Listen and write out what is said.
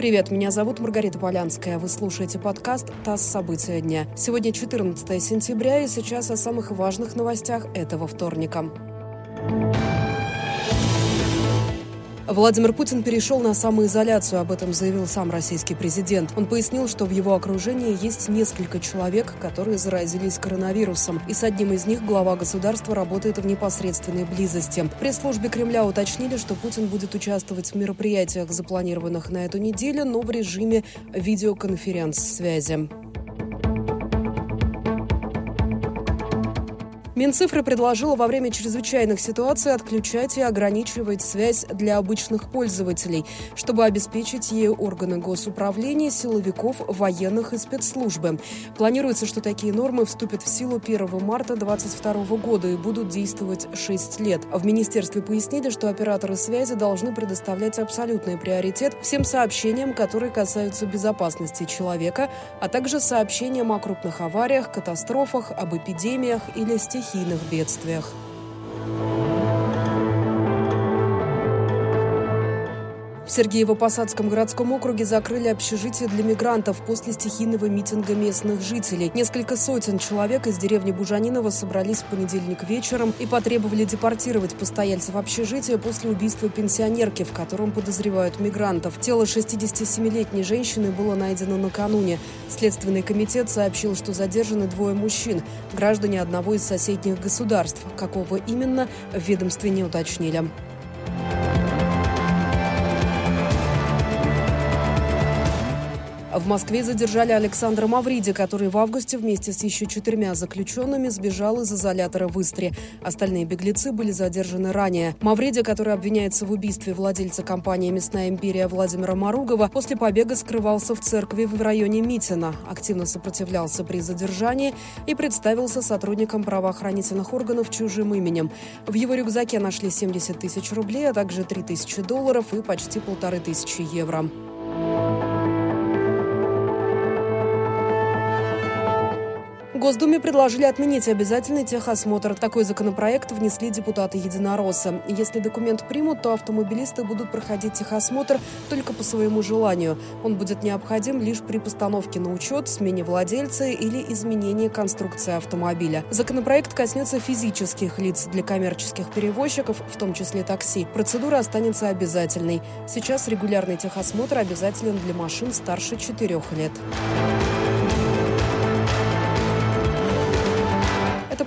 Привет, меня зовут Маргарита Полянская. Вы слушаете подкаст «ТАСС. События дня». Сегодня 14 сентября, и сейчас о самых важных новостях этого вторника. Владимир Путин перешел на самоизоляцию, об этом заявил сам российский президент. Он пояснил, что в его окружении есть несколько человек, которые заразились коронавирусом, и с одним из них глава государства работает в непосредственной близости. В пресс-службе Кремля уточнили, что Путин будет участвовать в мероприятиях, запланированных на эту неделю, но в режиме видеоконференц-связи. Минцифры предложила во время чрезвычайных ситуаций отключать и ограничивать связь для обычных пользователей, чтобы обеспечить ею органы госуправления, силовиков, военных и спецслужбы. Планируется, что такие нормы вступят в силу 1 марта 2022 года и будут действовать 6 лет. В министерстве пояснили, что операторы связи должны предоставлять абсолютный приоритет всем сообщениям, которые касаются безопасности человека, а также сообщениям о крупных авариях, катастрофах, об эпидемиях или стихиях стихийных бедствиях. Сергеево-Посадском городском округе закрыли общежитие для мигрантов после стихийного митинга местных жителей. Несколько сотен человек из деревни Бужанинова собрались в понедельник вечером и потребовали депортировать постояльцев общежития после убийства пенсионерки, в котором подозревают мигрантов. Тело 67-летней женщины было найдено накануне. Следственный комитет сообщил, что задержаны двое мужчин, граждане одного из соседних государств. Какого именно, в ведомстве не уточнили. В Москве задержали Александра Мавриди, который в августе вместе с еще четырьмя заключенными сбежал из изолятора в Истре. Остальные беглецы были задержаны ранее. Мавриди, который обвиняется в убийстве владельца компании «Мясная империя» Владимира Маругова, после побега скрывался в церкви в районе Митина, активно сопротивлялся при задержании и представился сотрудникам правоохранительных органов чужим именем. В его рюкзаке нашли 70 тысяч рублей, а также 3 тысячи долларов и почти полторы тысячи евро. Госдуме предложили отменить обязательный техосмотр. Такой законопроект внесли депутаты единороссы. Если документ примут, то автомобилисты будут проходить техосмотр только по своему желанию. Он будет необходим лишь при постановке на учет, смене владельца или изменении конструкции автомобиля. Законопроект коснется физических лиц для коммерческих перевозчиков, в том числе такси. Процедура останется обязательной. Сейчас регулярный техосмотр обязателен для машин старше 4 лет.